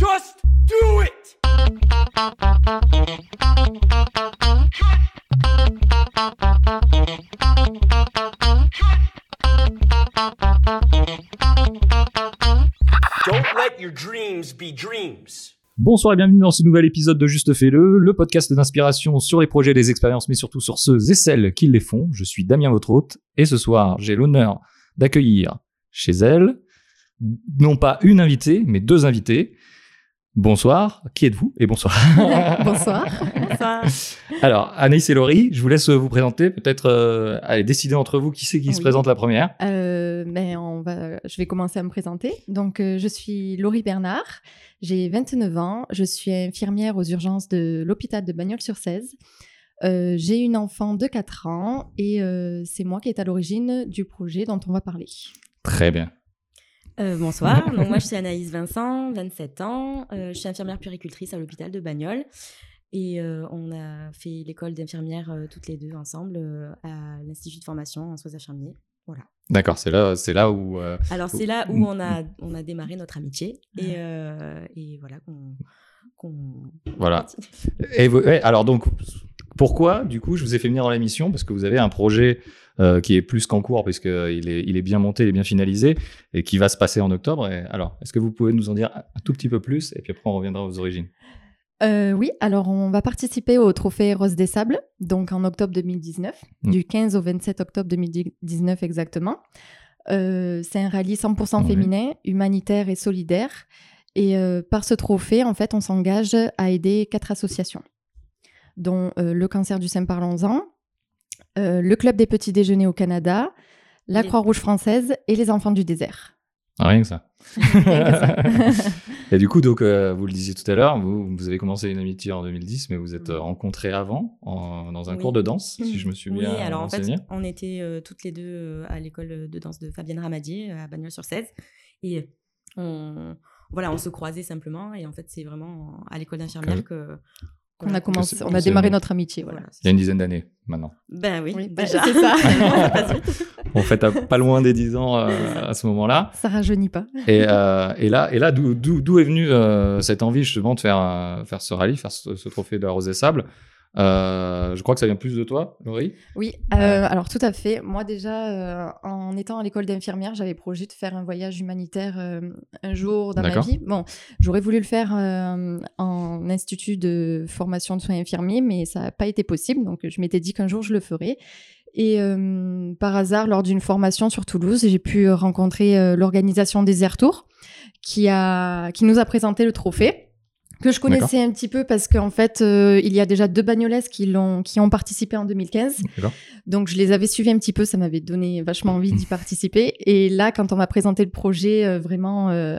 Just do it! Don't let your dreams be dreams. Bonsoir et bienvenue dans ce nouvel épisode de Juste Fais-le, le podcast d'inspiration sur les projets, les expériences, mais surtout sur ceux et celles qui les font. Je suis Damien, votre hôte, et ce soir, j'ai l'honneur d'accueillir chez elle, non pas une invitée, mais deux invités. Bonsoir, qui êtes-vous Et bonsoir. Bonsoir. Bonsoir. Alors, Anaïs et Laurie, je vous laisse vous présenter, peut-être euh, allez, décider entre vous qui c'est qui se présente la première. Euh, ben, on va, je vais commencer à me présenter. Donc, euh, je suis Laurie Bernard, j'ai 29 ans, je suis infirmière aux urgences de l'hôpital de Bagnols-sur-Cèze. Euh, j'ai une enfant de 4 ans et euh, c'est moi qui est à l'origine du projet dont on va parler. Très bien. Euh, bonsoir, donc moi je suis Anaïs Vincent, 27 ans, Euh, je suis infirmière puricultrice à l'hôpital de Bagnols et euh, on a fait l'école d'infirmière toutes les deux ensemble à l'Institut de formation en soins infirmiers. Voilà. D'accord, c'est là, c'est là où. Alors c'est là Mm, où on a, on a démarré notre amitié et, euh, et voilà qu'on... Voilà. Et vous- ouais, alors donc, pourquoi du coup je vous ai fait venir dans l'émission Parce que vous avez un projet euh, qui est plus qu'en cours, puisqu'il est, il est bien monté, il est bien finalisé, et qui va se passer en octobre. Et alors, est-ce que vous pouvez nous en dire un tout petit peu plus Et puis après, on reviendra aux origines? Euh, oui, alors on va participer au trophée Rose des Sables, donc en octobre 2019, Mm. du 15 au 27 octobre 2019 exactement. Euh, c'est un rallye 100% Oui. féminin, humanitaire et solidaire. Et euh, par ce trophée, en fait, on s'engage à aider quatre associations, dont euh, le cancer du sein parlons-en, euh, le Club des petits déjeuners au Canada, la Croix-Rouge française et les enfants du désert. Ah, rien que ça. Rien que ça. et du coup, donc, euh, vous le disiez tout à l'heure, vous, vous avez commencé une amitié en 2010, mais vous êtes rencontrés avant, en- dans un Oui. cours de danse, si je me suis Oui, bien alors en fait, on était euh, toutes les deux à l'école de danse de Fabienne Ramadier à Bagnols-sur-Cèze. Et on, voilà, on se croisait simplement. Et en fait, c'est vraiment à l'école d'infirmière Que- a commencé, on a démarré notre amitié, voilà. Il y a une dizaine d'années maintenant. Ben oui, Oui, déjà. c'est ça. On fait à pas loin des 10 ans euh, à ce moment-là. Ça rajeunit pas. Et, euh, et là, et là d'où- est venue euh, cette envie justement de faire, faire ce rallye, faire ce, ce trophée de la Rose des Sables Euh, Je crois que ça vient plus de toi, Laurie. Oui, euh, alors tout à fait. Moi déjà, euh, en étant à l'école d'infirmière, j'avais projet de faire un voyage humanitaire euh, un jour dans ma vie. Bon, j'aurais voulu le faire euh, en institut de formation de soins infirmiers, mais ça n'a pas été possible. Donc je m'étais dit qu'un jour je le ferais. Et euh, par hasard, lors d'une formation sur Toulouse, j'ai pu rencontrer euh, l'organisation des Air Tours qui, a, qui nous a présenté le trophée que je connaissais un petit peu parce qu'en fait, euh, il y a déjà deux bagnolaises qui, l'ont, qui ont participé en 2015. D'accord. Donc, je les avais suivis un petit peu, ça m'avait donné vachement envie d'y participer. Et là, quand on m'a présenté le projet, euh, vraiment, euh,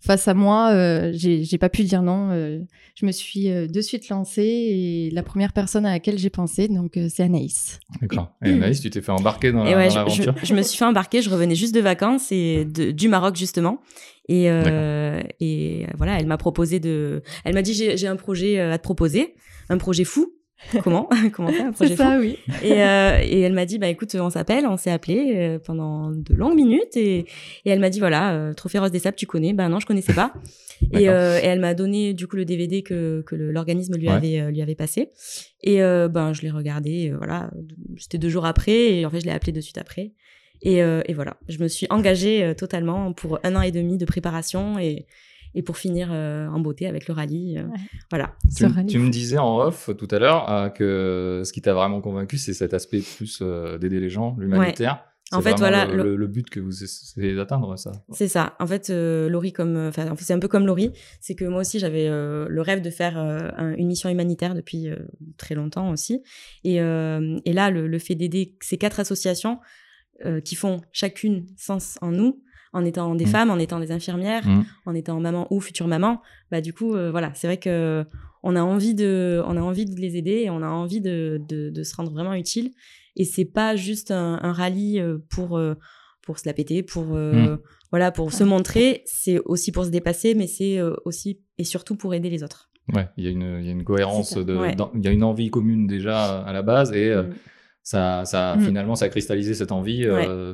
face à moi, euh, j'ai, pas pu dire non. euh, je me suis euh, de suite lancée et la première personne à laquelle j'ai pensé, donc, euh, c'est Anaïs. D'accord. Et Anaïs, tu t'es fait embarquer dans, ouais, je, l'aventure? je- je me suis fait embarquer, je revenais juste de vacances et de- du Maroc justement. Et, euh, et voilà, elle m'a proposé de. Elle m'a dit j'ai un projet à te proposer, un projet fou. Comment? Comment faire un projet C'est fou ça, oui. et, euh, et elle m'a dit bah écoute, on s'appelle, on s'est appelé euh, pendant de longues minutes et, et elle m'a dit voilà, euh, Trophée Rose des Sables, tu connais? Ben non, je connaissais pas. et, euh, et elle m'a donné du coup le DVD que, que l'organisme lui Ouais. avait euh, lui avait passé. Et euh, ben je l'ai regardé, euh, voilà, c'était deux jours après et en fait je l'ai appelé de suite après. Et, euh, et voilà, je me suis engagée euh, totalement pour un an et demi de préparation et, et pour finir euh, en beauté avec le rallye. euh, Ouais. Voilà. Tu, Ce rallye tu me disais en off tout à l'heure euh, que ce qui t'a vraiment convaincu, c'est cet aspect plus euh, d'aider les gens, l'humanitaire. En C'est fait, voilà, le, le- le- le but que vous essayez d'atteindre, ça. C'est ça. En fait, euh, Laurie, comme, euh, enfin, en fait, c'est un peu comme Laurie, c'est que moi aussi j'avais euh, le rêve de faire euh, un- une mission humanitaire depuis euh, très longtemps aussi. Et, euh, et là, le, le fait d'aider ces quatre associations euh, qui font chacune sens en nous, en étant des Mm. femmes, en étant des infirmières, Mm. en étant maman ou future maman, bah du coup, euh, voilà, c'est vrai que on a envie de, on a envie de les aider et on a envie de, de, de se rendre vraiment utile. Et c'est pas juste un, un rallye euh, pour euh, pour se la péter, pour euh, voilà, pour se montrer. C'est aussi pour se dépasser, mais c'est euh, aussi et surtout pour aider les autres. Ouais, il y a une, il y a une cohérence, ouais. il y a une envie commune déjà à la base et euh, Mm. Ça, ça Mm. finalement, ça a cristallisé cette envie, euh,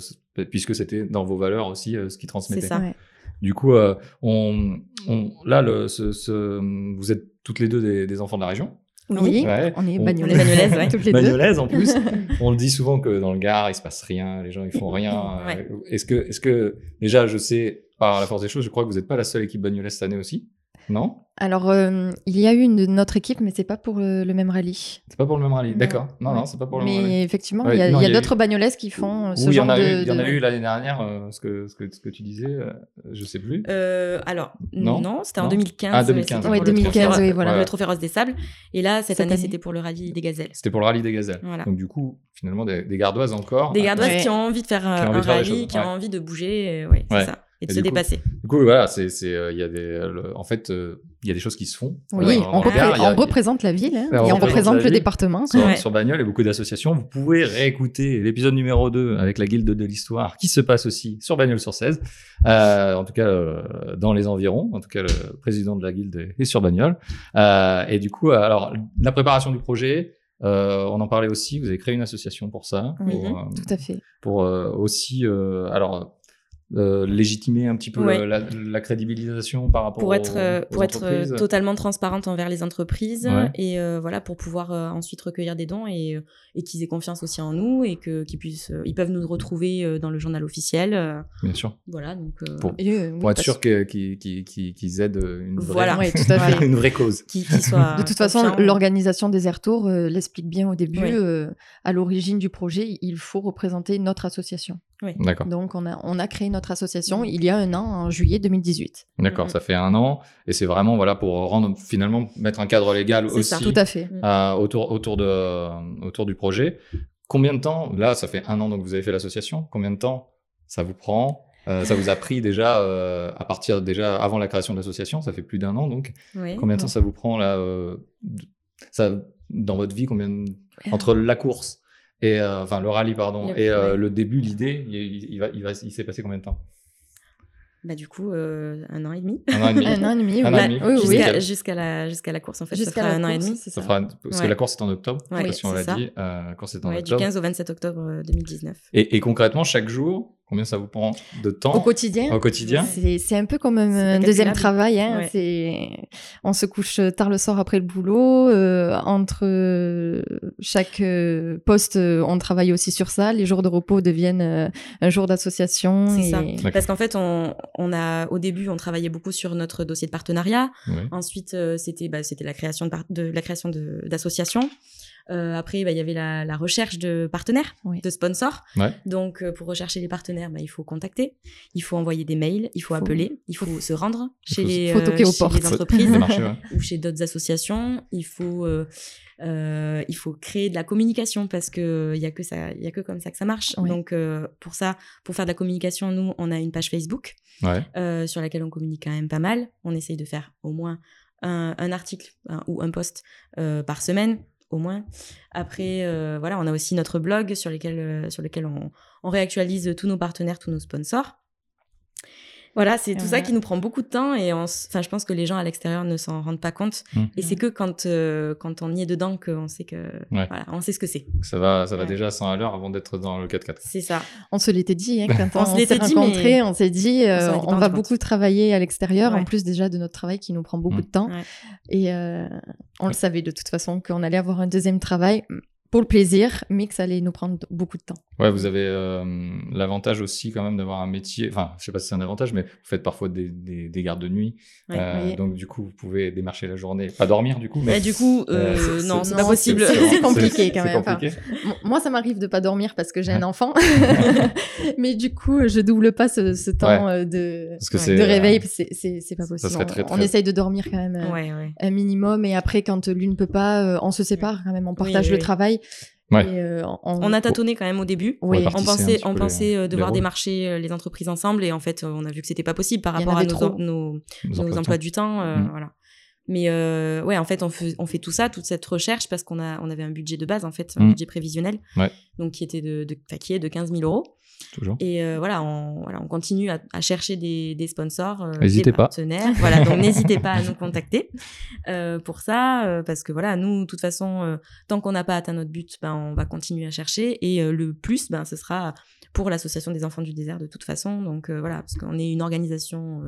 puisque c'était dans vos valeurs aussi euh, ce qui C'est transmettait. ça. Ouais. Du coup, euh, on, on- là, le, ce, ce- vous êtes toutes les deux des, des enfants de la région. Oui, Ouais. on est bagnolaises, bagnolaises, ouais. toutes les deux. Bagnolaises en plus. on le dit souvent que dans le Gard, il se passe rien, les gens ils font rien. Euh, Ouais. Est-ce que, est-ce que déjà, je sais par la force des choses, je crois que vous n'êtes pas la seule équipe bagnolaise cette année aussi, non? Alors, euh, il y a eu une de notre équipe, mais c'est pas pour euh, le même rallye. C'est pas pour le même rallye. Non. D'accord. Non, non, c'est pas pour le mais même rallye. effectivement, Ouais, il y a, non, il y a il y a d'autres bagnolaises qui font euh, ce Oui, il y genre en a de. eu, il y en a de- eu l'année dernière, euh, ce, que, ce, que, ce que tu disais, euh, je sais plus. Euh, alors, Non? non, c'était en Non? 2015. Ah, mais 2015. c'était Ouais, pour le 2015, trophée- oui, voilà. Le trophée Rose des Sables. Et là, cette, Cette année, année. c'était pour le rallye des Gazelles. C'était pour le rallye des gazelles. Voilà. Donc du coup, finalement, des, des gardoises encore. Des gardoises qui ont envie de faire un rallye, qui ont envie de bouger, ouais, c'est ça. Et de Et se du coup, dépasser. Du coup, voilà, c'est, c'est, euh, il y a des, le- en fait, euh, il y a des choses qui se font. Oui, Euh, on, représente la ville hein, on et on représente représente le département. sur, Ouais. sur Bagnole et beaucoup d'associations. Vous pouvez réécouter l'épisode numéro 2 avec la Guilde de l'Histoire qui se passe aussi sur Bagnole sur 16. Euh, en tout cas, euh, dans les environs. En tout cas, le président de la Guilde est sur Bagnole. Euh, et du coup, alors, la préparation du projet, euh, on en parlait aussi. Vous avez créé une association pour ça. Oui, pour, euh, Tout à fait. pour euh, aussi, euh, alors, euh, légitimer un petit peu Ouais. la, la crédibilisation par rapport pour être, euh, aux pour être euh, totalement transparente envers les entreprises Ouais. et euh, voilà pour pouvoir euh, ensuite recueillir des dons et, et qu'ils aient confiance aussi en nous et que qu'ils puissent euh, ils peuvent nous retrouver dans le journal officiel euh, Bien sûr. voilà donc euh, Pour- Et, euh, oui, Pour être sûr qu'ils aident une vraie, Voilà. Ouais, tout à fait. une vraie cause. qu'ils soient De toute façon, l'organisation des air tours euh, l'explique bien au début. Euh, à l'origine du projet, il faut représenter notre association. D'accord. Donc, on a, on a créé notre association il y a un an, en juillet 2018. D'accord, ça fait un an et c'est vraiment voilà pour rendre finalement mettre un cadre légal aussi ça. Tout à fait. euh, autour autour de autour du projet. Combien de temps Là, ça fait un an donc vous avez fait l'association. Combien de temps ça vous prend Euh, Ça vous a pris déjà euh, à partir déjà avant la création de l'association. Ça fait plus d'un an donc. Oui. Combien de temps ça vous prend là euh, Ça dans votre vie combien de- entre la course et euh, enfin le rallye pardon Le- et euh, le début l'idée il, il va il va il s'est passé combien de temps? Bah du coup euh, un an et demi Un an et demi. Un an et demi, Un oui. an et demi. Oui, oui. jusqu'à la jusqu'à la course en fait Jusqu'à ça fera un an et demi c'est Ça ça. fera parce que la course est en octobre. Ouais, si on l'a dit. Euh, la course est en Ouais, du octobre. 15 au 27 octobre euh, 2019 Et, et concrètement, chaque jour, combien ça vous prend de temps Au quotidien, au quotidien C'est c'est un peu comme un, deuxième travail. Hein. Ouais. C'est on se couche tard le soir après le boulot. euh, entre euh, chaque euh, poste, euh, on travaille aussi sur ça. Les jours de repos deviennent un jour d'association. C'est et- ça. Parce qu'en fait, on, on a, au début, on travaillait beaucoup sur notre dossier de partenariat. Ouais. Ensuite, c'était bah, c'était la création de, de la création de- d'associations. Euh, après, bah, il y avait la, la recherche de partenaires, Oui. de sponsors. Ouais. Donc, euh, pour rechercher les partenaires, bah, il faut contacter, il faut envoyer des mails, il faut, Faut- appeler, il faut se rendre chez faut- les, faut toquer aux chez les entreprises Des marchés, ouais. ou chez d'autres associations. Il faut, euh, euh, il faut créer de la communication parce que il y a que ça, il y a que comme ça que ça marche. Oui. Donc euh, pour ça, pour faire de la communication, nous on a une page Facebook Ouais. euh, sur laquelle on communique quand même pas mal. On essaye de faire au moins un, un article un- ou un post euh, par semaine au moins. Après, euh, voilà, on a aussi notre blog sur lequel, euh, on réactualise tous nos partenaires, tous nos sponsors. Voilà, c'est tout ça qui nous prend beaucoup de temps et on s- enfin, je pense que les gens à l'extérieur ne s'en rendent pas compte. Mm. Et c'est que quand, euh, quand on y est dedans qu'on sait que Ouais. voilà, on sait ce que c'est. Ça va, ça va Ouais. déjà à 100 à l'heure avant d'être dans le 4x4. C'est ça. On se l'était dit hein, quand On on, se s'est l'était dit, rencontrés. mais On s'est dit, euh, on va compte. beaucoup travailler à l'extérieur, Ouais. en plus déjà de notre travail qui nous prend beaucoup Mm. de temps. Ouais. Et euh, on le savait de toute façon qu'on allait avoir un deuxième travail pour le plaisir, mais que ça allait nous prendre beaucoup de temps. Ouais, vous avez euh, l'avantage aussi quand même d'avoir un métier. Enfin, je sais pas si c'est un avantage, mais vous faites parfois des, des, des gardes de nuit. Ouais. Euh, Oui. Donc du coup, vous pouvez démarcher la journée, pas dormir du coup, mais Mais du coup, euh, Euh, c'est- non, c'est- pas possible. c'est- compliqué quand même. Compliqué. Moi, ça m'arrive de pas dormir parce que j'ai un enfant, mais du coup, je double pas ce, ce temps de, Parce que Ouais. c'est de réveil. C'est pas possible. serait très, on, très- on essaye de dormir quand même Ouais, ouais. un minimum, et après, quand l'une peut pas, on se sépare quand même. On partage oui, le oui. travail. Ouais. Et, euh, on, On a tâtonné quand même au début. Oui. On pensait, petit on peu pensait les- euh, les devoir démarcher euh, les entreprises ensemble et en fait, on a vu que c'était pas possible par rapport à nos, trop. nos, nos nos emplois du temps. euh, Mm. Voilà. Mais euh, ouais, en fait, on fait, on fait tout ça, toute cette recherche, parce qu'on a, on avait un budget de base, en fait, un Mm. budget prévisionnel, Ouais. donc qui était de, de, qui est de 15 000 euros. Toujours. Et euh, voilà, on, voilà, on continue à, à chercher des, des sponsors, euh, N'hésitez des pas. partenaires. Voilà, donc n'hésitez pas à nous contacter euh, pour ça, parce que voilà, nous, de toute façon, tant qu'on n'a pas atteint notre but, ben, on va continuer à chercher. Et le plus, ben, ce sera pour l'association des enfants du désert de toute façon. Donc voilà, parce qu'on est une organisation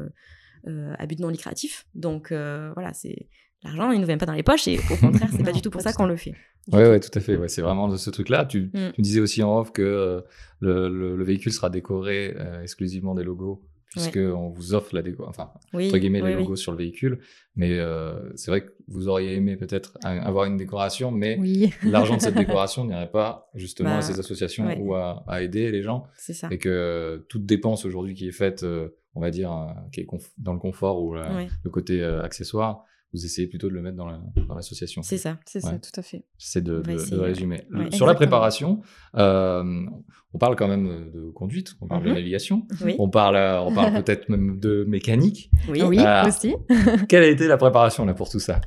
à but non lucratif. Donc voilà, c'est l'argent, il ne nous vient pas dans les poches. Et au contraire, c'est pas du tout pour ça qu'on le fait. Ouais, ouais, tout à fait. Ouais, c'est vraiment de ce truc-là. Tu, Mm. tu me disais aussi en off que euh, le, le, le véhicule sera décoré euh, exclusivement des logos, puisque on vous offre la déco, enfin, Oui, entre guillemets, oui, les oui. logos sur le véhicule. Mais euh, c'est vrai que vous auriez aimé peut-être avoir une décoration, mais Oui. l'argent de cette décoration n'irait pas justement Bah, à ces associations ouais. ou à, à aider les gens. C'est ça. Et que toute dépense aujourd'hui qui est faite, euh, on va dire, euh, qui est dans le confort ou le côté euh, accessoire, vous essayez plutôt de le mettre dans la- dans l'association. c'est ça. C'est Ouais. ça, tout à fait. J'essaie de, résumer. Ouais, Sur la préparation, euh, on parle quand même de conduite, on parle de Mhm. navigation, Oui. on parle, euh, on parle peut-être même de mécanique. Oui. Oui, aussi. Quelle a été la préparation là pour tout ça?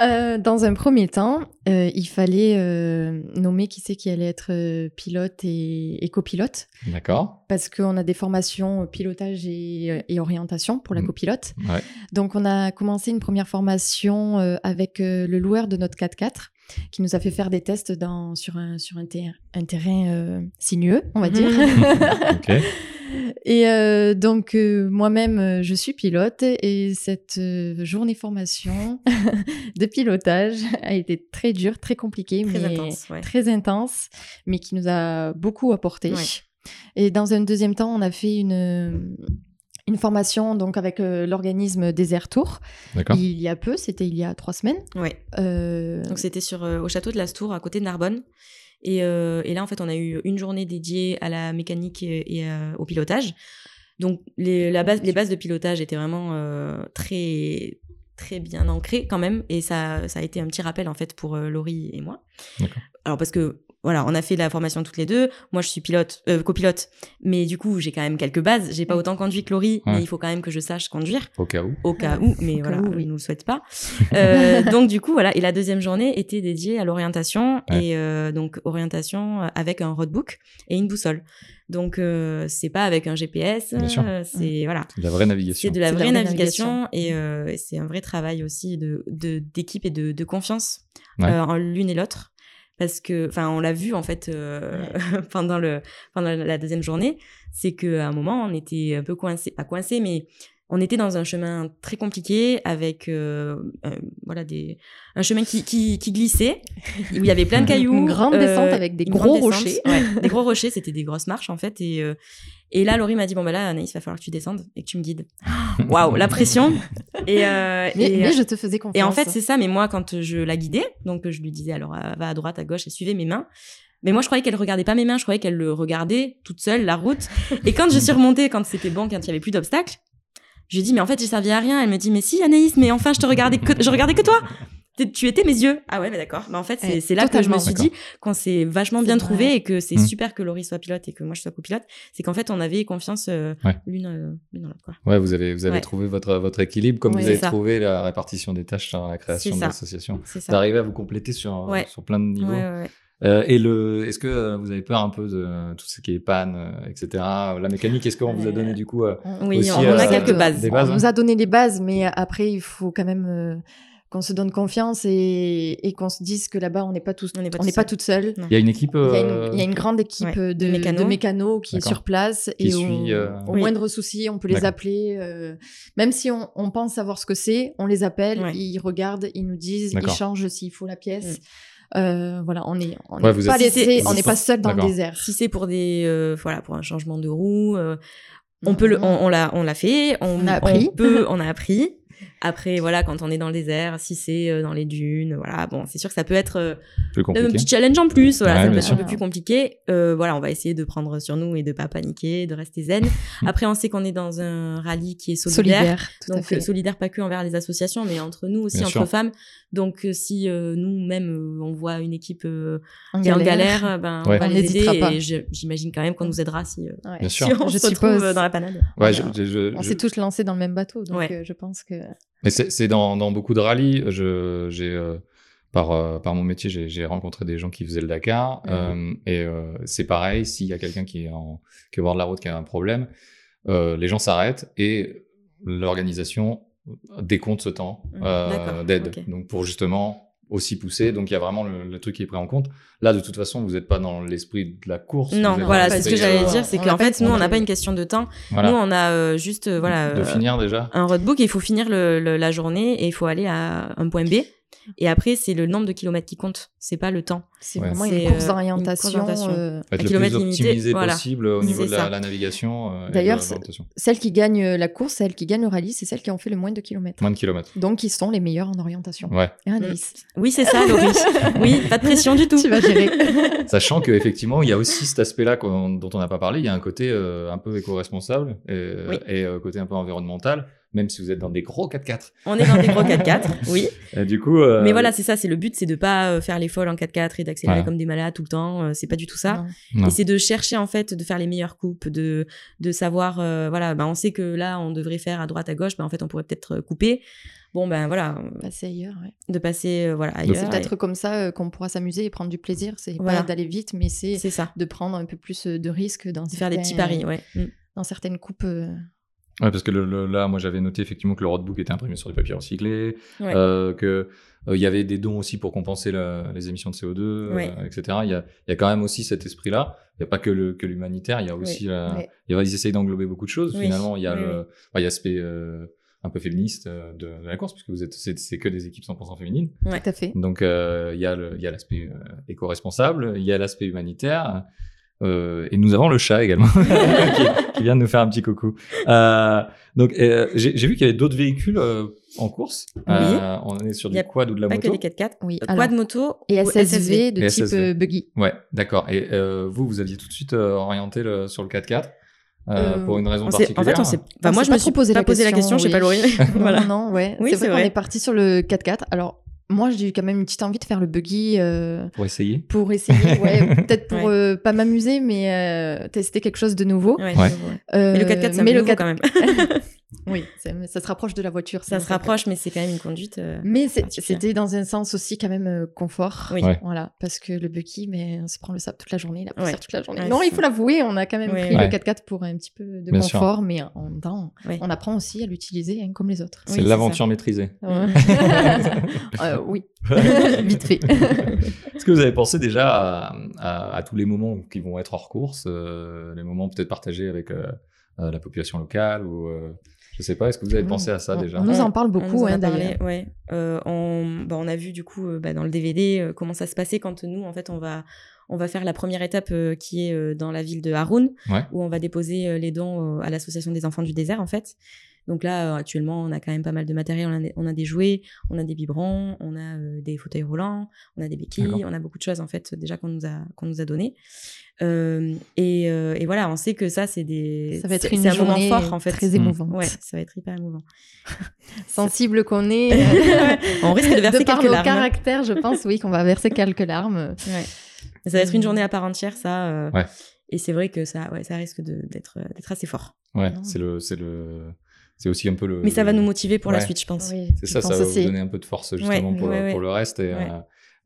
Euh, dans un premier temps, euh, il fallait euh, nommer qui c'est qui allait être pilote et, et copilote, D'accord. parce qu'on a des formations pilotage et, et orientation pour la Mm. copilote. Ouais. Donc on a commencé une première formation avec le loueur de notre 4x4 qui nous a fait faire des tests dans, sur, un, sur un, ter- un terrain sinueux, on va dire. Ok. Et euh, donc euh, moi-même, euh, je suis pilote et cette euh, journée formation de pilotage a été très dure, très compliquée, Très mais intense. Ouais. très intense, mais qui nous a beaucoup apporté. Ouais. Et dans un deuxième temps, on a fait une une formation donc avec euh, l'organisme Desert Tour D'accord. il y a peu, c'était il y a trois semaines. Euh, Donc c'était sur euh, au château de Lastour à côté de Narbonne. Et, euh, et là en fait on a eu une journée dédiée à la mécanique et, et, euh, au pilotage. Donc les, la base, les bases de pilotage étaient vraiment euh, très très bien ancrées quand même et ça, ça a été un petit rappel en fait pour euh, Laurie et moi. Alors parce que voilà, on a fait la formation toutes les deux. Moi, je suis pilote, euh, copilote, mais du coup, j'ai quand même quelques bases. J'ai pas autant conduit que Laurie, Ouais. mais il faut quand même que je sache conduire Au cas où. au cas où, mais Au cas voilà, où, oui. ils nous le souhaitent pas. Euh, donc du coup, voilà. Et la deuxième journée était dédiée à l'orientation Ouais. et euh, donc orientation avec un roadbook et une boussole. Donc euh, c'est pas avec un GPS, Bien sûr. euh, c'est voilà. C'est de la vraie navigation. C'est de la de vraie la vraie navigation, et, euh, et c'est un vrai travail aussi de de- d'équipe et de, de confiance Ouais. euh, en l'une et l'autre. Parce que, enfin, on l'a vu en fait euh, pendant le pendant la deuxième journée, c'est qu'à un moment on était un peu coincé, pas coincé, mais on était dans un chemin très compliqué avec euh, euh, voilà des un chemin qui, qui, qui glissait où il y avait plein de cailloux, Une grande descente avec des gros rochers. ouais, des gros rochers, c'était des grosses marches en fait et euh, et là Laurie m'a dit bon bah là Anaïs va falloir que tu descendes et que tu me guides. Waouh, la pression. Et, euh, mais, et, mais je te faisais confiance. et en fait, c'est ça, mais moi, quand je la guidais, donc je lui disais, alors, euh, va à droite, à gauche, elle suivait mes mains. Mais moi, je croyais qu'elle regardait pas mes mains, je croyais qu'elle le regardait toute seule, la route. Et quand je suis remontée, quand c'était bon, quand il y avait plus d'obstacles, je lui dit, mais en fait, j'ai servi à rien. Elle me dit, mais si, Anaïs, mais enfin, je te regardais que, je regardais que toi. Tu étais mes yeux. Ah ouais, mais d'accord. Mais en fait, c'est Ouais, c'est là que je me suis dit qu'on s'est vachement bien trouvé et que c'est Mm. super que Laurie soit pilote et que moi je sois copilote. C'est qu'en fait, on avait confiance euh, Ouais. l'une euh, dans l'autre. Ouais, vous avez, vous avez Ouais. trouvé votre, votre équilibre, comme Ouais, vous avez ça. trouvé la répartition des tâches dans la création de l'association. C'est ça. D'arriver à vous compléter sur, sur plein de niveaux. Euh, et le, est-ce que euh, vous avez peur un peu de tout ce qui est panne, euh, etc. La mécanique, est-ce qu'on vous a donné du coup euh, On- Oui, aussi, on, on a euh, quelques bases. des bases, On hein. nous a donné les bases, mais après, il faut quand même euh, qu'on se donne confiance et, et qu'on se dise que là-bas, on n'est pas tous, On n'est pas on n'est tout pas seul. toute seule. Il y a une équipe. Il y, a une, il y a une grande équipe Ouais, de, mécanos. de mécanos qui est sur place Qui et suit, au, euh, au Oui. moindre souci, on peut les appeler. euh, même si on, on pense savoir ce que c'est, on les appelle, Ouais. ils regardent, ils nous disent, ils changent s'il faut la pièce. Mm. Euh, voilà, on est, on Ouais, n'est vous pas êtes- laissé, on n'est pas seul dans le désert. si c'est pour des euh, voilà pour un changement de roue euh, on peut le on, on l'a on l'a fait on, On a appris. peut on a appris après voilà quand on est dans le désert si c'est euh, dans les dunes voilà bon c'est sûr que ça peut être euh, un petit challenge en plus voilà Ouais, ça peut être sûr. un peu plus compliqué Euh, voilà on va essayer de prendre sur nous et de pas paniquer de rester zen après on sait qu'on est dans un rallye qui est solidaire, Solidaire, tout à donc fait. euh, solidaire pas que envers les associations mais entre nous aussi Bien entre sûr. femmes donc euh, si euh, nous-mêmes on voit une équipe euh, En qui est en galère, ben, Ouais. on va On les n'hésitera aider pas. et j'imagine quand même qu'on nous aidera si, euh, Ouais. Bien sûr. si on Je se suppose. retrouve dans la panade. Ouais, Voilà. je, je- je- On je- s'est tous lancés dans le même bateau, donc Ouais. euh, je pense que Mais c'est dans, dans beaucoup de rallyes. J'ai, euh, par, euh, par mon métier, j'ai, rencontré des gens qui faisaient le Dakar. Mhm. euh, et euh, c'est pareil, s'il y a quelqu'un qui est, en, qui est au bord de la route, qui a un problème, euh, les gens s'arrêtent et l'organisation décompte ce temps D'accord, d'aide. Donc pour justement aussi pousser. Donc il y a vraiment le, le truc qui est pris en compte. Là, de toute façon, vous n'êtes pas dans l'esprit de la course. Non, voilà, c'est ce que j'allais euh, dire, c'est qu'en fait, nous, on n'a pas une question de temps. Voilà. Nous, on a euh, juste, euh, voilà, de euh, finir déjà. un roadbook et il faut finir le, le- la journée et il faut aller à un point B. Et après, c'est le nombre de kilomètres qui compte, c'est pas le temps. C'est Ouais. vraiment une euh, course une d'orientation. course d'orientation. euh, Être le plus optimisé voilà. possible au niveau de la, navigation. euh, D'ailleurs. Celles qui gagnent euh, la course, celles qui gagnent le rallye, c'est celles qui ont fait le moins de kilomètres. Moins de kilomètres. Donc, ils sont les meilleurs en orientation. Ouais. Et Anaïs, Oui, c'est ça, Laurie. oui, pas de pression du tout. tu vas gérer. Sachant qu'effectivement, il y a aussi cet aspect-là dont on n'a pas parlé. Il y a un côté euh, un peu éco-responsable et, Oui. et euh, côté un peu environnemental, même si vous êtes dans des gros 4x4. On est dans des gros 4x4, oui. Et du coup, euh, Mais voilà, c'est ça, c'est le but, c'est de pas euh, faire les folles en 4x4 et d'accélérer Ouais. comme des malades tout le temps. euh, c'est pas du tout ça. Non. Et c'est de chercher en fait de faire les meilleures coupes, de de savoir euh, voilà, bah on sait que là on devrait faire à droite à gauche, bah en fait on pourrait peut-être euh, couper. Bon ben voilà, euh, Passer ailleurs, ouais. de passer euh, voilà ailleurs. C'est et- peut-être comme ça euh, qu'on pourra s'amuser et prendre du plaisir. C'est Voilà. pas d'aller vite, mais c'est c'est ça, de prendre un peu plus euh, de risques dans de faire des petits paris, ouais. Mm. Dans certaines coupes. Ouais, parce que le- le- là, moi, j'avais noté effectivement que le roadbook était imprimé sur du papier recyclé, Ouais. euh, que euh, il y avait des dons aussi pour compenser la- les émissions de CO2, euh, etc. Il y, a, il y a quand même aussi cet esprit-là. Il n'y a pas que le que l'humanitaire, il y a aussi la- y a- ils essayent d'englober beaucoup de choses. Oui. Finalement, il y a oui. enfin, il y a l'aspect euh, un peu féministe euh, de, de la course, puisque vous êtes, c'est, c'est que des équipes 100% féminines. Ouais. Tout à fait. Donc, euh, il y a le- il y a l'aspect euh, éco-responsable, il y a l'aspect humanitaire. Euh, et nous avons le chat également qui, qui vient de nous faire un petit coucou. Euh, donc euh, j'ai j'ai vu qu'il y avait d'autres véhicules euh, en course. Euh, on est sur du quad ou de la Pas que moto. des 4x4. Oui. Euh, alors, Quad moto et ou SSV de Et type SSV. euh, buggy. Ouais, d'accord. Et euh, vous, vous aviez tout de suite euh, orienté le- sur le 4x4 euh, Euh, pour une raison On particulière. en fait, on s'est. Enfin, On moi, s'est je pas me suis posé pas la posé la question, je sais pas oui. Laurie. voilà. Non, non, ouais. Oui, c'est c'est vrai vrai. est parti sur le 4x4. Alors, moi, j'ai eu quand même une petite envie de faire le buggy euh, Pour essayer. pour essayer, ouais, peut-être pour Ouais. euh, pas m'amuser, mais euh, tester quelque chose de nouveau. Ouais. Euh, Mais le 4x4, c'est un mais peu le nouveau 4 quand même. Oui, ça se rapproche de la voiture. Ça se rapproche, mais c'est quand même une conduite. euh, Mais c'était dans un sens aussi quand même euh, confort. Oui. Ouais. Voilà, parce que le buggy, mais on se prend le sable toute la journée, la poussière Ouais. toute la journée. Ouais, non, il faut l'avouer, on a quand même Oui, pris oui. le 4x4 pour un petit peu de Bien sûr. confort, mais en même temps, Ouais. on apprend aussi à l'utiliser hein, comme les autres. C'est Oui, c'est l'aventure maîtrisée. Euh, oui, vite fait. Est-ce que vous avez pensé déjà à, à- à tous les moments qui vont être hors course, euh, les moments peut-être partagés avec euh, euh, la population locale ou euh, je sais pas. Est-ce que vous avez pensé à ça On- déjà On nous en parle beaucoup, hein, d'ailleurs. ouais. Euh, on, bah, on a vu du coup euh, bah, dans le DVD euh, comment ça se passait quand nous, en fait, on va, on va faire la première étape euh, qui est euh, dans la ville de Haroun, Ouais. où on va déposer euh, les dons euh, à l'association des enfants du désert, en fait. Donc là, euh, actuellement, on a quand même pas mal de matériel. On a, des- on a des jouets, on a des biberons, on a euh, des fauteuils roulants, on a des béquilles, on a beaucoup de choses en fait déjà qu'on nous a qu'on nous a donné. Euh, et, euh, et voilà, on sait que ça c'est des Ça va être une un moment journée fort en fait. très émouvante. Ouais, ça va être hyper émouvant. Sensible qu'on est. on risque de verser par quelques nos larmes. caractères, je pense, oui, qu'on va verser quelques larmes. Ouais. Ça va être une journée à part entière, ça. Ouais. Et c'est vrai que ça, ouais, ça risque de- d'être assez fort. Ouais, c'est le, c'est le, c'est aussi un peu le. Mais ça va nous motiver pour la suite, je pense. Oui, C'est ça, ça va aussi. vous donner un peu de force justement Ouais, pour, ouais, le, ouais. pour le reste. Et, euh,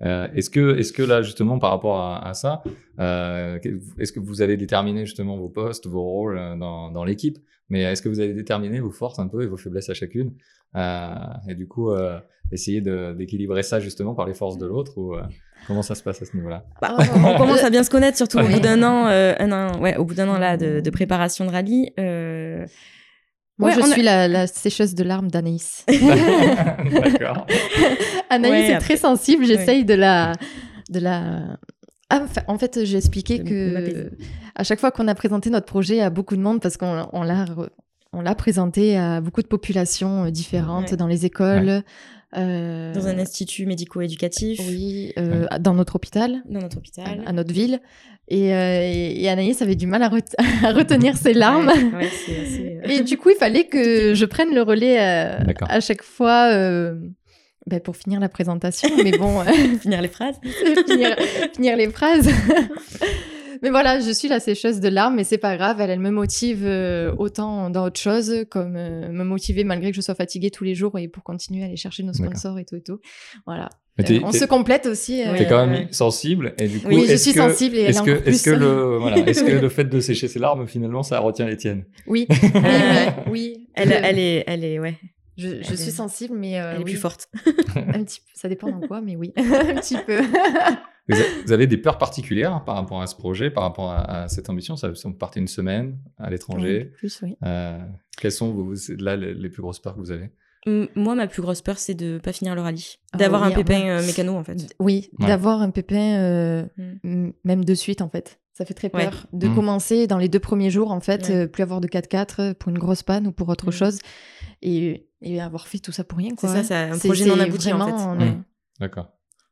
euh, est-ce que, est-ce que là justement par rapport à, à ça, euh, est-ce que vous avez déterminé justement vos postes, vos rôles dans, dans l'équipe, mais est-ce que vous avez déterminé vos forces un peu et vos faiblesses à chacune, euh, et du coup euh, essayer de- d'équilibrer ça justement par les forces de l'autre ou euh, comment ça se passe à ce niveau-là? Bah, on commence à bien se connaître, surtout au bout d'un an, euh, un an, ouais, au bout d'un an là de, de préparation de rallye. euh, Moi, Ouais, je a- suis la, la sécheuse de larmes d'Anaïs. D'accord. Anaïs Ouais, est après- très sensible, j'essaye de la... De la... Ah, en fait, j'ai expliqué que à chaque fois qu'on a présenté notre projet à beaucoup de monde, parce qu'on on l'a re- on l'a présenté à beaucoup de populations euh, différentes Ouais. dans les écoles, euh, dans un institut médico-éducatif, oui, euh, dans notre hôpital, dans notre hôpital. à notre ville. Et, euh, et- et Anaïs avait du mal à, ret- à retenir ses larmes. Ouais, ouais, c'est assez, euh, Et du coup, il fallait que je prenne le relais euh, à chaque fois euh, ben, pour finir la présentation. Mais bon, euh, finir les phrases. finir, finir les phrases. Mais voilà, je suis la sécheuse de larmes, mais c'est pas grave. Elle, elle me motive euh, autant dans autre chose, comme euh, me motiver malgré que je sois fatiguée tous les jours et pour continuer à aller chercher nos sponsors et tout et tout. Voilà. Euh, on se complète aussi. euh, T'es quand même sensible et du coup, Oui, je est-ce suis que- sensible et Est-ce que, le, voilà, est-ce que le fait de sécher ses larmes finalement ça retient les tiennes? Oui, oui. Elle, Je- elle est, elle est, ouais, Je, suis est- sensible, mais euh, elle est oui, plus forte. un petit peu. Ça dépend dans quoi, mais oui, un petit peu. Vous, a- vous avez des peurs particulières par rapport à ce projet, par rapport à, à cette ambition? Ça, vous partez une semaine à l'étranger. Plus, oui. Euh, quelles sont vos, là les, les plus grosses peurs que vous avez? Moi, ma plus grosse peur, c'est de pas finir le rallye, d'avoir oui, un pépin ouais. euh, mécano en fait. Oui, Ouais. d'avoir un pépin, euh, Mm. même de suite, en fait. Ça fait très Ouais. peur. De Mm. commencer dans les deux premiers jours, en fait, Ouais. euh, plus avoir de 4x4 pour une grosse panne ou pour autre Mm. chose. Et, et avoir fait tout ça pour rien, C'est ça, c'est un projet non abouti en fait. Mm. euh, D'accord.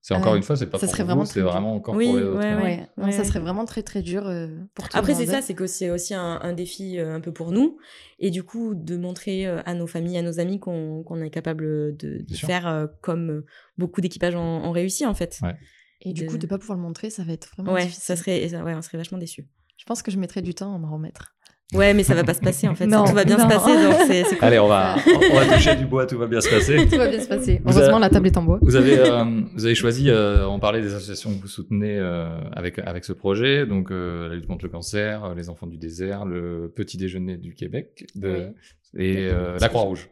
C'est encore Euh, une fois, c'est pas ça pour serait vous, vraiment c'est vraiment encore Oui, pour les autres. ouais. Ouais, ouais. non, Ouais, ça serait vraiment très très dur euh, pour tout Après, le c'est monde. ça, c'est que c'est aussi un, un défi euh, un peu pour nous. Et du coup, de montrer euh, à nos familles, à nos amis qu'on est capable de, faire euh, comme beaucoup d'équipages ont, ont réussi, en fait. Ouais. Et du de- coup, de pas pouvoir le montrer, ça va être vraiment Ouais, difficile. ça serait, ça- ouais, on serait vachement déçus. Je pense que je mettrai du temps à me remettre. Ouais, mais ça va pas se passer, en fait. Non, tout va bien non. se passer, donc c'est c'est cool. Allez, on va, on va toucher du bois, tout va bien se passer. Tout va bien se passer. Vous Heureusement, avez- la table est en bois. Vous avez, euh, vous avez choisi, euh, on parlait des associations que vous soutenez euh, avec, avec ce projet, donc euh, la lutte contre le cancer, les enfants du désert, le petit déjeuner du Québec de, et euh, la Croix-Rouge.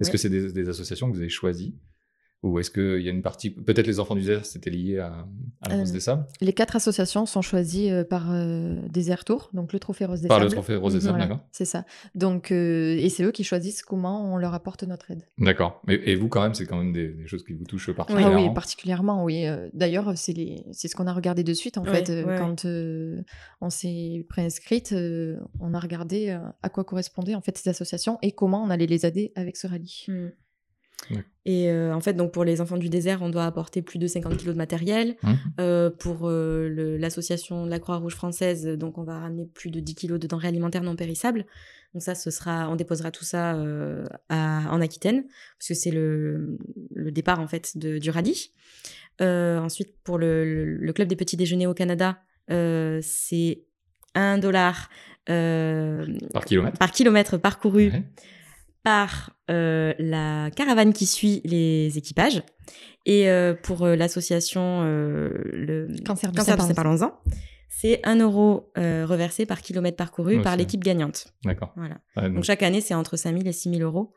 Est-ce Oui. que c'est des, des associations que vous avez choisies? Ou est-ce qu'il y a une partie, peut-être les enfants du désert, c'était lié à, à la Euh, Rose des Sables? Les quatre associations sont choisies euh, par euh, Désert Tour, donc le Trophée Rose des Par le Sables. trophée Rose des Sables, Voilà, d'accord C'est ça. Donc, euh, et c'est eux qui choisissent comment on leur apporte notre aide. D'accord. Et vous, quand même, c'est quand même des, des choses qui vous touchent Ah particulièrement. oui, particulièrement, oui. Euh, D'ailleurs, c'est les... c'est ce qu'on a regardé de suite, en fait. Euh, ouais, quand euh, on s'est préinscrite, euh, on a regardé euh, à quoi correspondaient en fait ces associations et comment on allait les aider avec ce rallye. Mm. Ouais. Et euh, en fait, donc pour les enfants du désert, on doit apporter plus de 50 kilos de matériel. Hum. Euh, pour euh, l'association de la Croix-Rouge française, donc on va ramener plus de 10 kilos de denrées alimentaires non périssables. Donc ça, ce sera, on déposera tout ça à- en Aquitaine, parce que c'est le, le départ en fait de, du. Euh, ensuite, pour le, club des petits déjeuners au Canada, c'est 1 dollar Par kilomètre par kilomètre parcouru Ouais. Par euh, la caravane qui suit les équipages. Et euh, pour euh, l'association euh, le Cancer Cancer du sein, parlons-en, c'est 1 euro euh, reversé par kilomètre parcouru par l'équipe gagnante. D'accord. Voilà. Ouais, donc- Donc chaque année, c'est entre 5 000 et 6 000 euros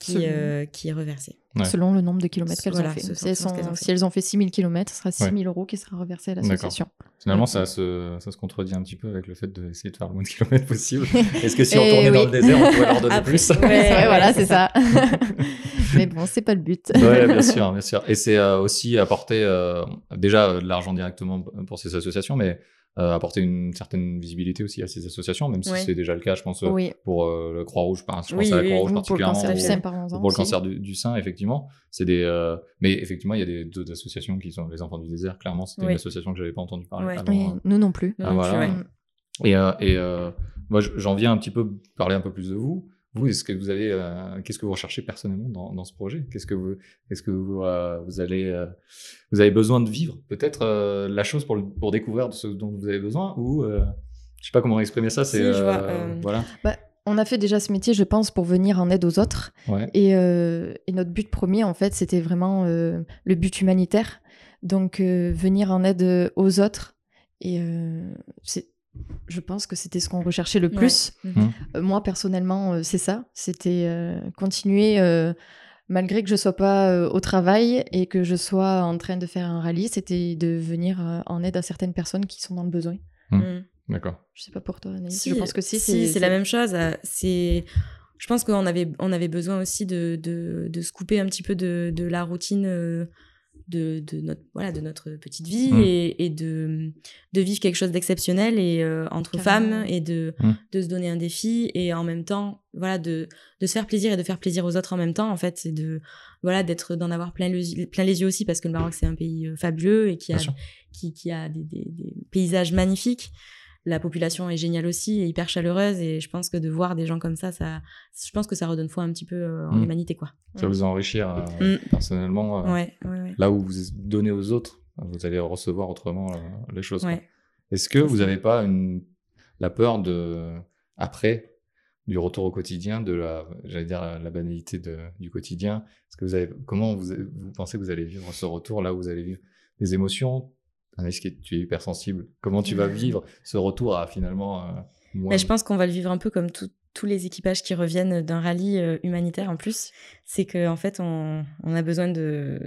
qui, Selon- euh, qui est reversé. Ouais. Selon le nombre de kilomètres qu'elles Voilà, ont fait. Si elles, ont si fait. elles ont fait 6000 km, ce sera 6000 Ouais. euros qui sera reversé à l'association. Finalement, ça se, ça se contredit un petit peu avec le fait d'essayer de faire le moins de kilomètres possible. Est-ce que si on Eh tournait dans oui. le désert, on pourrait leur donner Après, plus ouais. Oui, voilà, c'est ça. Mais bon, c'est pas le but. Ouais, bien sûr, bien sûr. Et c'est euh, aussi apporter euh, déjà euh, de l'argent directement pour ces associations, mais apporter une certaine visibilité aussi à ces associations, même si Ouais. c'est déjà le cas, je pense, euh, Oui, pour euh, le Croix-Rouge, par- je pense Oui, à la oui, Croix-Rouge ou pour le particulièrement. cancer du sein, ou parlons-en. pour le cancer du, du sein, effectivement. C'est des, euh, mais effectivement, il y a des d'autres associations qui sont les Enfants du désert. Clairement, c'était Oui. une association que j'avais pas entendu parler. Ouais. avant, Oui, euh, nous non plus. Ah, Non, voilà. ouais. Mm. Et, euh, et euh, moi, je- j'en viens un petit peu parler un peu plus de vous. Vous, est-ce que vous avez, euh, qu'est-ce que vous recherchez personnellement dans, dans ce projet? Qu'est-ce que vous, est-ce que vous, euh, vous allez, euh, vous avez besoin de vivre? Peut-être la chose pour, le- pour découvrir de ce dont vous avez besoin ou je sais pas comment exprimer ça. C'est Si, voilà. On a fait déjà ce métier, je pense, pour venir en aide aux autres. Ouais. Et, et notre but premier, en fait, c'était vraiment le but humanitaire. Donc, venir en aide aux autres. Et euh, c'est- je pense que c'était ce qu'on recherchait le Ouais. plus. Mhm. Euh, moi, personnellement, euh, c'est ça. C'était euh, continuer, euh, malgré que je sois pas euh, au travail et que je sois en train de faire un rallye, c'était de venir euh, en aide à certaines personnes qui sont dans le besoin. Mm. D'accord. Je sais pas pour toi, Anaïs. Si, je pense que si. si, c'est la même chose. C'est, je pense qu'on avait, on avait besoin aussi de, de, de se couper un petit peu de, de la routine euh, de, de notre, voilà, de notre petite vie Mm. et, et de, de vivre quelque chose d'exceptionnel et euh, entre Carrément. femmes et de, Mm. de se donner un défi et en même temps, voilà, de, de se faire plaisir et de faire plaisir aux autres en même temps. En fait, c'est de, voilà, d'être, d'en avoir plein, le- plein les yeux aussi parce que le Maroc c'est un pays euh, fabuleux et qui a qui, qui a des, des- des paysages magnifiques. La population est géniale aussi et hyper chaleureuse et je pense que de voir des gens comme ça, ça je pense que ça redonne foi un petit peu euh, en Mm. humanité quoi. Ça va vous enrichir euh, Mm. personnellement. euh, Ouais, ouais, ouais. Là où vous donnez aux autres, vous allez recevoir autrement les choses. Est-ce que vous n'avez pas une, la peur de, après, du retour au quotidien, de la, j'allais dire, la banalité de, du quotidien? Est-ce que vous avez, comment vous, vous pensez que vous allez vivre ce retour là où vous allez vivre des émotions Est-ce que tu es hypersensible Comment tu vas vivre ce retour à finalement euh, moins... Mais je pense qu'on va le vivre un peu comme tout, tous les équipages qui reviennent d'un rallye euh, humanitaire en plus. C'est qu'en en fait, on, on, a besoin de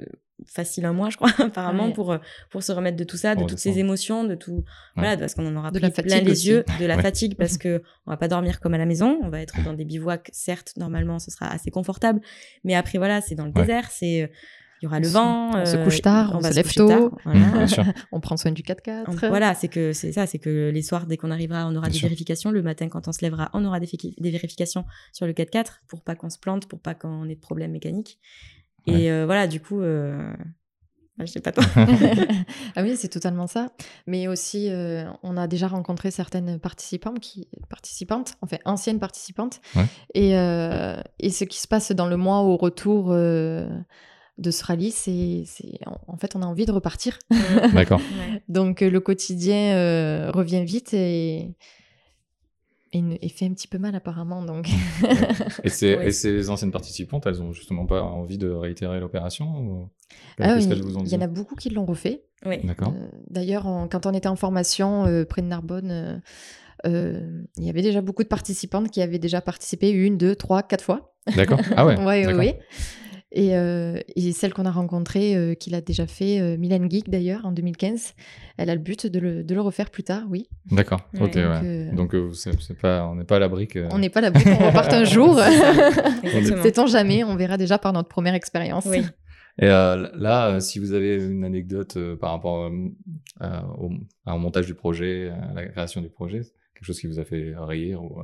facile un mois, je crois, apparemment, Ouais. pour, euh, pour se remettre de tout ça, de toutes ces émotions, de tout. Voilà, parce qu'on en aura De pris la plein fatigue les aussi. yeux, de la Ouais. fatigue, parce que on va pas dormir comme à la maison. On va être dans des bivouacs, certes, normalement, ce sera assez confortable. Mais après, voilà, c'est dans le Ouais. désert, c'est. Il y aura le vent. on se euh, couche tard, on va se lève tôt. voilà. Mmh. On prend soin du 4x4. Donc, Voilà, c'est que c'est ça, c'est que les soirs, dès qu'on arrivera, on aura Bien des sûr. vérifications. Le matin, quand on se lèvera, on aura des, fi- des vérifications sur le 4x4 pour pas qu'on se plante, pour pas qu'on ait de problèmes mécaniques. Et Ouais. euh, voilà, du coup, euh... bah, je sais pas toi. ah oui, c'est totalement ça. Mais aussi, euh, on a déjà rencontré certaines participantes, qui, participantes enfin anciennes participantes. Ouais. Et, euh, et ce qui se passe dans le mois au retour euh, de ce rallye, c'est, c'est- en- fait, on a envie de repartir. D'accord. Donc euh, le quotidien euh, revient vite et, et, ne- et fait un petit peu mal apparemment. Donc Et, ces, Oui. et ces anciennes participantes, elles ont justement pas envie de réitérer l'opération ou... Ah oui, il y en a beaucoup qui l'ont refait. Oui. D'accord. Euh, D'ailleurs, en- quand on était en formation euh, près de Narbonne, euh, euh, il y avait déjà beaucoup de participantes qui avaient déjà participé une, deux, trois, quatre fois. D'accord. Ah ouais. Ouais, ouais, d'accord. ouais. Et, euh, et celle qu'on a rencontrée, euh, qui l'a déjà fait, euh, Mylène Geek d'ailleurs, en 2015, elle a le but de le, de le refaire plus tard, oui. D'accord. Ouais. Ok. Donc, ouais. Donc euh, c'est c'est pas, on n'est pas à l'abri que. On n'est pas là-bas, on reparte un jour. Exactement. Sait-on jamais, on verra déjà par notre première expérience. Oui. Et euh, là, euh, si vous avez une anecdote euh, par rapport euh, à- au, à- au montage du projet, à la création du projet, quelque chose qui vous a fait rire ou euh,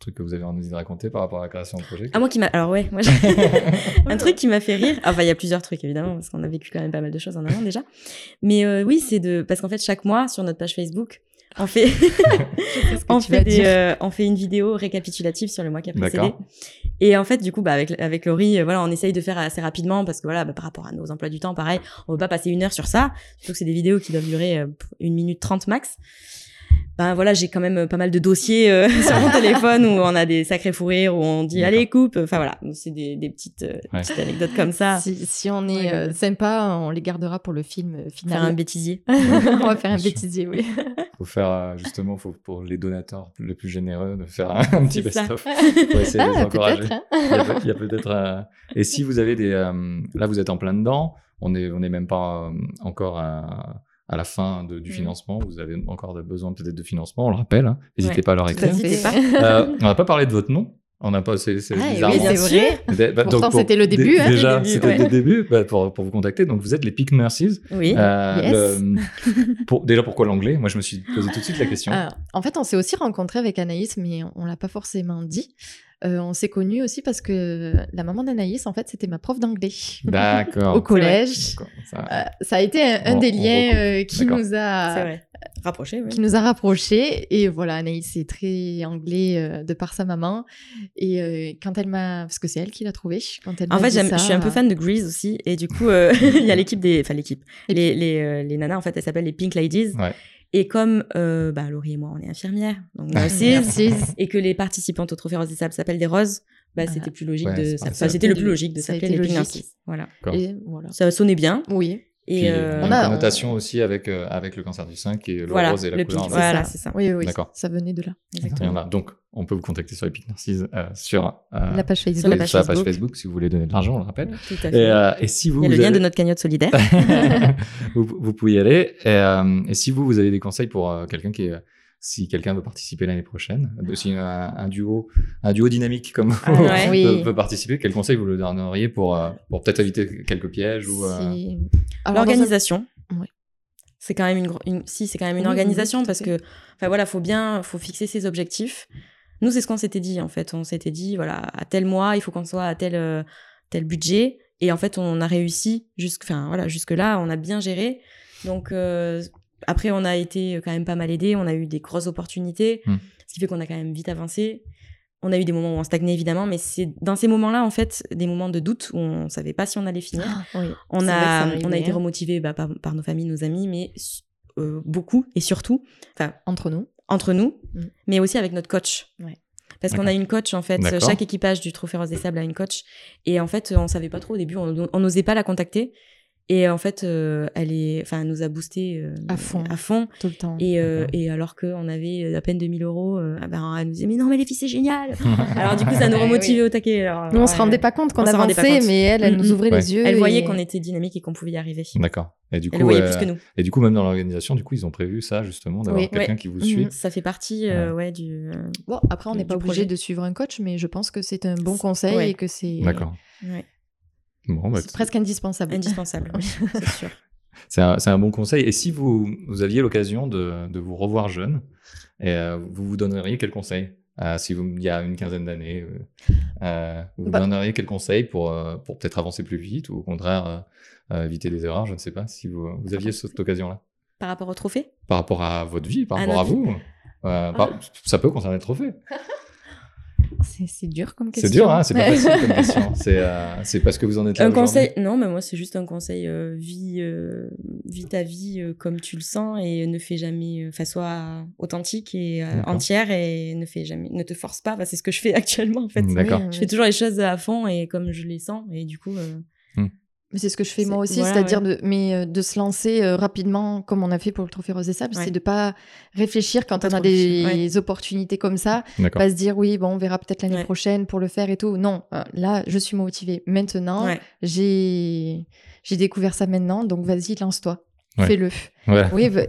truc que vous avez envie de raconter par rapport à la création du projet Ah, moi qui m'a. Alors, ouais, moi, un truc qui m'a fait rire. Enfin, il y a plusieurs trucs, évidemment, parce qu'on a vécu quand même pas mal de choses en avant déjà. Mais euh, oui, c'est de. Parce qu'en fait, chaque mois, sur notre page Facebook, on fait, on, des, euh, on fait une vidéo récapitulative sur le mois qui a précédé. Et en fait, du coup, bah, avec, avec Laurie, euh, voilà, on essaye de faire assez rapidement parce que voilà, bah, par rapport à nos emplois du temps, pareil, on veut pas passer une heure sur ça. Surtout que c'est des vidéos qui doivent durer euh, une minute trente max. Ben voilà, j'ai quand même euh, pas mal de dossiers euh, sur mon téléphone où on a des sacrés fous rires, où on dit allez coupe. Enfin voilà, c'est des, des petites, euh, Ouais. petites anecdotes comme ça. Si, si on est Ouais, euh, sympa, on les gardera pour le film euh, Faire final. un bêtisier. on va faire un bêtisier, oui. faut faire justement faut, pour les donateurs les plus généreux de faire un, un petit best-of pour essayer de les Ah, encourager. hein. Il y a peut-être. euh, Et si vous avez des. euh, Là, vous êtes en plein dedans. On n'est on est même pas euh, encore à, à la fin de- du Mhm. financement. Vous avez encore besoin peut-être de financement. On le rappelle. hein. N'hésitez Ouais, pas à leur tout à écrire. Euh, on n'a pas parlé de votre nom. On n'a pas. C'est Ah, oui, vrai. Bah, Pourtant, donc, pour- c'était le début, dé- hein, Déjà, le début, c'était ouais. le début bah, pour, pour vous contacter. Donc, vous êtes les Peak Nurses. Oui. Euh, Yes. le- pour, déjà, pourquoi l'anglais? Moi, je me suis posé tout de suite la question. En fait, on s'est aussi rencontrés avec Anaïs, mais on l'a pas forcément dit. Euh, on s'est connus aussi parce que la maman d'Anaïs, en fait, c'était ma prof d'anglais D'accord. au collège. Ça- Euh, ça a été un, un On- des liens euh, qui nous a vrai. Rapproché, oui. qui nous a rapprochés et voilà Anaïs est très anglais euh, de par sa maman et euh, quand elle m'a parce que c'est elle qui l'a trouvé quand elle En fait, dit ça, je suis un peu fan de Grease aussi, et du coup, euh, il y a l'équipe des, enfin l'équipe, les les, euh, les nanas en fait, elles s'appellent les Pink Ladies. Ouais. Et comme euh, bah, Laurie et moi, on est infirmières, donc Merci. et que les participantes au Trophée Rose des Sables s'appellent des roses, bah, Ah. c'était plus logique Ouais, de, c'était le plus logique de s'appeler les. Nurses. Voilà. Et voilà Ça sonnait bien. oui Et Puis, euh, on une a- connotation aussi avec, euh, avec le cancer du sein qui est le voilà, rose et la le couleur. de- voilà, c'est ça. oui oui, oui. D'accord. ça venait de là Il y en a. Donc, on peut vous contacter sur Epic Narcisse, euh, sur, euh, la page Facebook Sur la sur page la page Facebook. Facebook si vous voulez donner de l'argent, on le rappelle. Tout à Et, fait. euh, et si vous, Il y a le lien de notre cagnotte solidaire. vous, vous pouvez y aller. Et, euh, et si vous, vous avez des conseils pour euh, quelqu'un qui est, si quelqu'un veut participer l'année prochaine, de- si un, un duo, un duo dynamique comme vous Ah ouais. Oui. peut, peut participer, quel conseil vous le donneriez pour, euh, pour peut-être éviter quelques pièges ou euh, Si- un- L'organisation. C'est quand même une, si c'est quand même une Oui, organisation parce que enfin voilà, faut bien faut fixer ses objectifs. Nous c'est ce qu'on s'était dit en fait, on s'était dit voilà, à tel mois, il faut qu'on soit à tel euh, tel budget et en fait on a réussi jusque enfin voilà, jusque là, on a bien géré. Donc euh, après on a été quand même pas mal aidé, on a eu des grosses opportunités, Hmm. ce qui fait qu'on a quand même vite avancé. On a eu des moments où on stagnait évidemment, mais c'est dans ces moments-là en fait des moments de doute où on savait pas si on allait finir. Ah, oui. On a, on a été hein. remotivé bah, par, par nos familles, nos amis, mais euh, beaucoup et surtout, enfin, Entre nous. entre nous, Mm. mais aussi avec notre coach. Ouais. Parce qu'on a une coach, en fait, chaque équipage du Trophée Rose des Sables a une coach. Et en fait, on savait pas trop au début, on n'osait pas la contacter. Et en fait, euh, elle, est, enfin, elle nous a boosté euh, À fond. À fond. Tout le temps. Et, euh, et alors qu'on avait à peine 2000 euros, euh, ah ben, elle nous disait, mais non, mais les filles, c'est génial. alors du coup, ça nous remotivait au taquet. Alors, Nous, on se ouais. rendait pas compte qu'on avançait, mais elle, elle Mm, nous mm. ouvrait Ouais. les yeux. Elle voyait qu'on était dynamique et qu'on pouvait y arriver. D'accord. Et du coup, Elle le voyait euh, plus que nous. et du coup, même dans l'organisation, du coup, ils ont prévu ça justement d'avoir Oui. quelqu'un Ouais. qui vous suit. Ça fait partie euh, ouais. du. euh, Bon, après, on n'est pas obligé de suivre un coach, mais je pense que c'est un bon conseil et que c'est D'accord. Bon, bah, c'est presque indispensable. indispensable, oui, c'est sûr. C'est un, c'est un bon conseil. Et si vous, vous aviez l'occasion de, de vous revoir jeune, et, euh, vous vous donneriez quel conseil? Euh, si vous, il y a une quinzaine d'années, euh, euh, vous vous Bah- donneriez quel conseil pour, euh, pour peut-être avancer plus vite ou au contraire euh, euh, éviter des erreurs? Je ne sais pas si vous, vous aviez cette occasion-là. Par rapport au trophée? Par rapport à votre vie, par À rapport à vous euh, par- Ça peut concerner le trophée. C'est dur comme question. C'est dur, hein c'est pas facile comme question. C'est euh, c'est parce que vous en êtes là Un conseil Non, mais moi, c'est juste un conseil. euh, vis, euh, vis ta vie euh, comme tu le sens et ne fais jamais. Enfin, sois authentique et euh, entière et ne fais jamais. Ne te force pas. C'est ce que je fais actuellement, en fait. D'accord. Je fais toujours les choses à fond et comme je les sens. Et du coup. euh, Mais c'est ce que je fais moi aussi, voilà, c'est-à-dire ouais. de, mais euh, de se lancer euh, rapidement, comme on a fait pour le Trophée Rose des Sables, Ouais. c'est de pas réfléchir quand on a des opportunités comme ça, D'accord. pas se dire oui, bon, on verra peut-être l'année Ouais. prochaine pour le faire et tout. Non, euh, là, je suis motivée. Maintenant, ouais. j'ai j'ai découvert ça maintenant, donc vas-y, lance-toi. Ouais. Fais-le. Ouais. Oui, bah,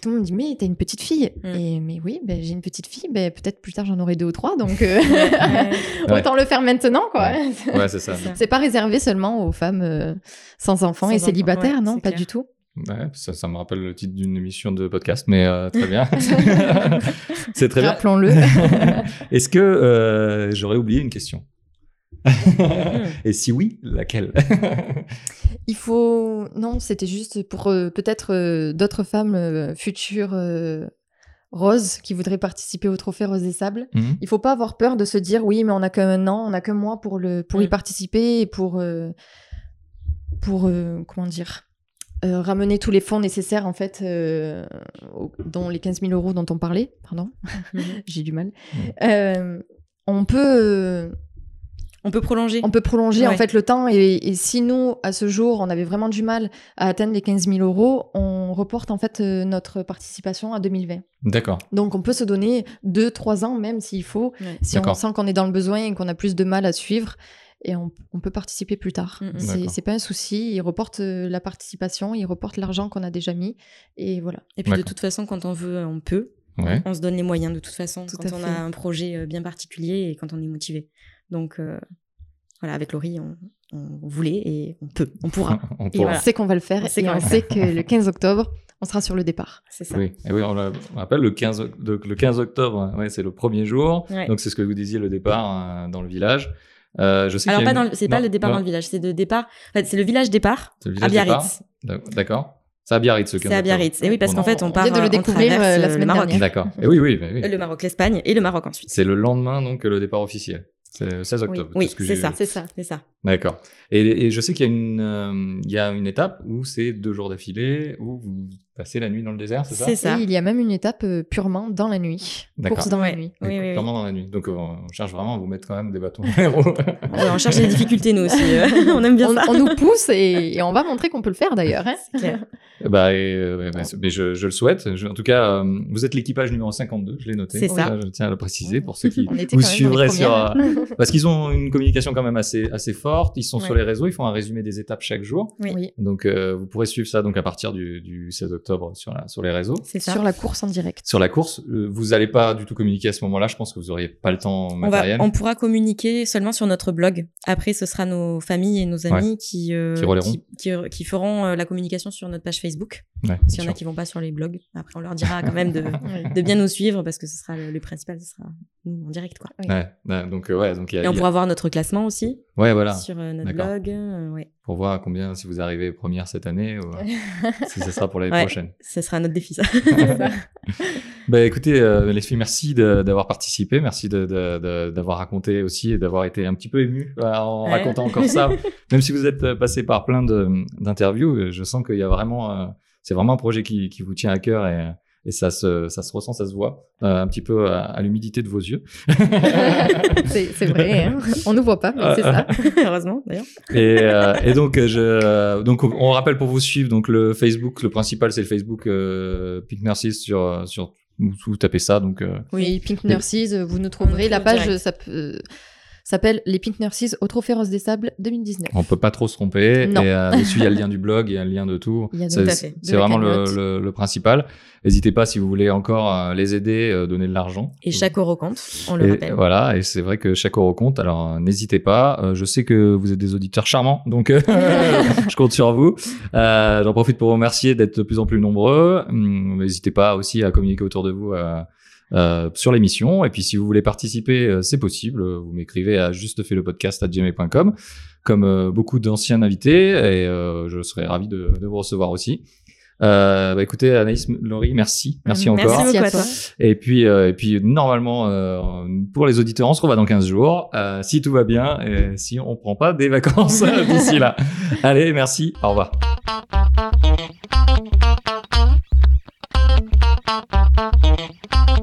tout le monde me dit, mais t'as une petite fille. Mm. Et, mais oui, ben, j'ai une petite fille, ben, peut-être plus tard j'en aurai deux ou trois, donc euh, Ouais. autant le faire maintenant, quoi. Ouais, c'est ça. C'est ça. C'est pas réservé seulement aux femmes euh, sans enfants Sans et célibataires, ouais, non, pas clair. du tout. Ouais, ça, ça me rappelle le titre d'une émission de podcast, mais euh, très bien. c'est très bien. Rappelons-le. Est-ce que euh, j'aurais oublié une question? Et si oui, laquelle? Il faut. Non, c'était juste pour euh, peut-être euh, d'autres femmes euh, futures roses qui voudraient participer au Trophée Rose des Sables. Mhm. Il faut pas avoir peur de se dire oui, mais on a qu'un an, on a qu'un mois pour, le, pour y Mm. participer et pour. pour comment dire euh, ramener tous les fonds nécessaires en fait euh, au- dont les 15 000 euros dont on parlait pardon Mhm. j'ai du mal. Euh, on peut On peut prolonger. on peut prolonger en fait le temps et, et si nous à ce jour on avait vraiment du mal à atteindre les 15 000 euros on reporte en fait euh, notre participation à 2020 D'accord. donc on peut se donner 2-3 ans même s'il faut Ouais. si on sent qu'on est dans le besoin et qu'on a plus de mal à suivre et on, on peut participer plus tard. Mm, mm. C'est pas un souci, il reporte euh, la participation, il reporte l'argent qu'on a déjà mis et voilà. Et puis de toute façon, quand on veut, on peut. Ouais. On se donne les moyens de toute façon Tout quand on fait. a un projet euh, bien particulier et quand on est motivé. Donc euh, voilà, avec Laurie, on, on voulait et on peut, on pourra. On Et on sait qu'on va le faire On et on le sait que le 15 octobre, on sera sur le départ. C'est ça. Oui, et oui on, rappelle le 15, oc- donc le 15 octobre, ouais, c'est le premier jour. Ouais. Donc c'est ce que vous disiez, le départ euh, dans le village. Euh, je sais Alors pas une- dans le- c'est pas le départ non, dans le village, c'est de départ. En fait, c'est le village départ c'est le à Biarritz. D'accord. C'est à Biarritz, ce 15 C'est à. Biarritz. Et oui, parce qu'en en- fait, on on part. de le euh, découvrir, euh, la euh, semaine le Maroc. dernière. D'accord. Et oui, oui, oui. Le Maroc, l'Espagne et le Maroc ensuite. C'est le lendemain, donc, le départ officiel. C'est le 16 octobre. oui, ce c'est j'ai ça. vu. C'est ça. C'est ça. D'accord. Et, et je sais qu'il y a une, euh, il y a une étape où c'est deux jours d'affilée, où vous passez la nuit dans le désert, c'est ça? C'est ça. Et il y a même une étape euh, purement dans la nuit. D'accord. Course dans la Ouais. nuit. Oui, oui, oui. Clairement dans la nuit. Donc euh, on cherche vraiment à vous mettre quand même des bâtons. Ouais, on cherche les difficultés, nous aussi. euh, on aime bien On, ça. on nous pousse et, et on va montrer qu'on peut le faire d'ailleurs. hein. C'est clair. bah, et, euh, bah, mais je, je le souhaite. Je- en tout cas, euh, vous êtes l'équipage numéro 52, je l'ai noté. C'est ça. Je tiens à le préciser pour ceux qui vous suivraient sur. parce qu'ils ont une communication quand même assez, assez forte. Ils sont sur Ouais. les réseaux, ils font un résumé des étapes chaque jour. Oui. Donc euh, vous pourrez suivre ça donc à partir du, du 16 octobre sur, la, sur les réseaux. C'est. Sur la course en direct. Sur la course, euh, vous n'allez pas du tout communiquer à ce moment-là. Je pense que vous auriez pas le temps On, va, matériel. on pourra communiquer seulement sur notre blog. Après, ce sera nos familles et nos amis qui, euh, Qui relayeront. qui, qui- qui feront euh, la communication sur notre page Facebook. Ouais, S'il y en a qui vont pas sur les blogs, après on leur dira quand même de, de bien nous suivre parce que ce sera le, le principal, ce sera nous en direct quoi. Ouais, ouais, donc euh, ouais, donc il y a, Et on il y a- pourra voir notre classement aussi ouais, voilà, sur euh, notre blog. euh, ouais. pour voir combien si vous arrivez première cette année ou euh, si ce sera pour l'année prochaine. Ce sera notre défi ça. Bah écoutez, euh, les filles, merci d'avoir participé, merci d'avoir raconté aussi et d'avoir été un petit peu ému en racontant encore ça. Même si vous êtes passé par plein d'interviews, je sens qu'il y a vraiment, c'est vraiment un projet qui, qui vous tient à cœur et, et ça se, ça se ressent, ça se voit euh, un petit peu à, à l'humidité de vos yeux. c'est c'est vrai, hein. on nous voit pas, mais c'est ça. Heureusement, d'ailleurs. Et, euh, et donc, je, donc, on rappelle pour vous suivre, donc le Facebook, le principal, c'est le Facebook euh, Pink Nurses sur, sur, vous, vous tapez ça, donc. euh, Oui, Pink Nurses, euh, vous nous trouverez. La page euh, ça peut- euh, s'appelle Les Pink Nurses au Trophée Rose des Sables 2019. On peut pas trop se tromper. Non. Et euh, dessus, il y a le lien du blog, il y a le lien de tout. Il y a C'est- tout à fait. De C'est la vraiment le, le, le principal. N'hésitez pas si vous voulez encore euh, les aider, euh, donner de l'argent. Et chaque euro compte, on le Et rappelle. voilà, et c'est vrai que chaque euro compte. Alors euh, n'hésitez pas. Euh, je sais que vous êtes des auditeurs charmants, donc euh, je compte sur vous. Euh, J'en profite pour vous remercier d'être de plus en plus nombreux. Hum, N'hésitez pas aussi à communiquer autour de vous. euh, euh, sur l'émission. Et puis si vous voulez participer euh, c'est possible. Vous m'écrivez à juste fait le podcast à gmail.com comme euh, beaucoup d'anciens invités. Et euh, je serai ravi de, de vous recevoir aussi. Euh, bah, écoutez Anaïs Laurie merci. Merci encore. Merci beaucoup à toi. et puis, euh, et puis normalement, euh, pour les auditeurs, on se revoit dans 15 jours, euh, si tout va bien, et si on prend pas des vacances d'ici là. Allez, merci, au revoir.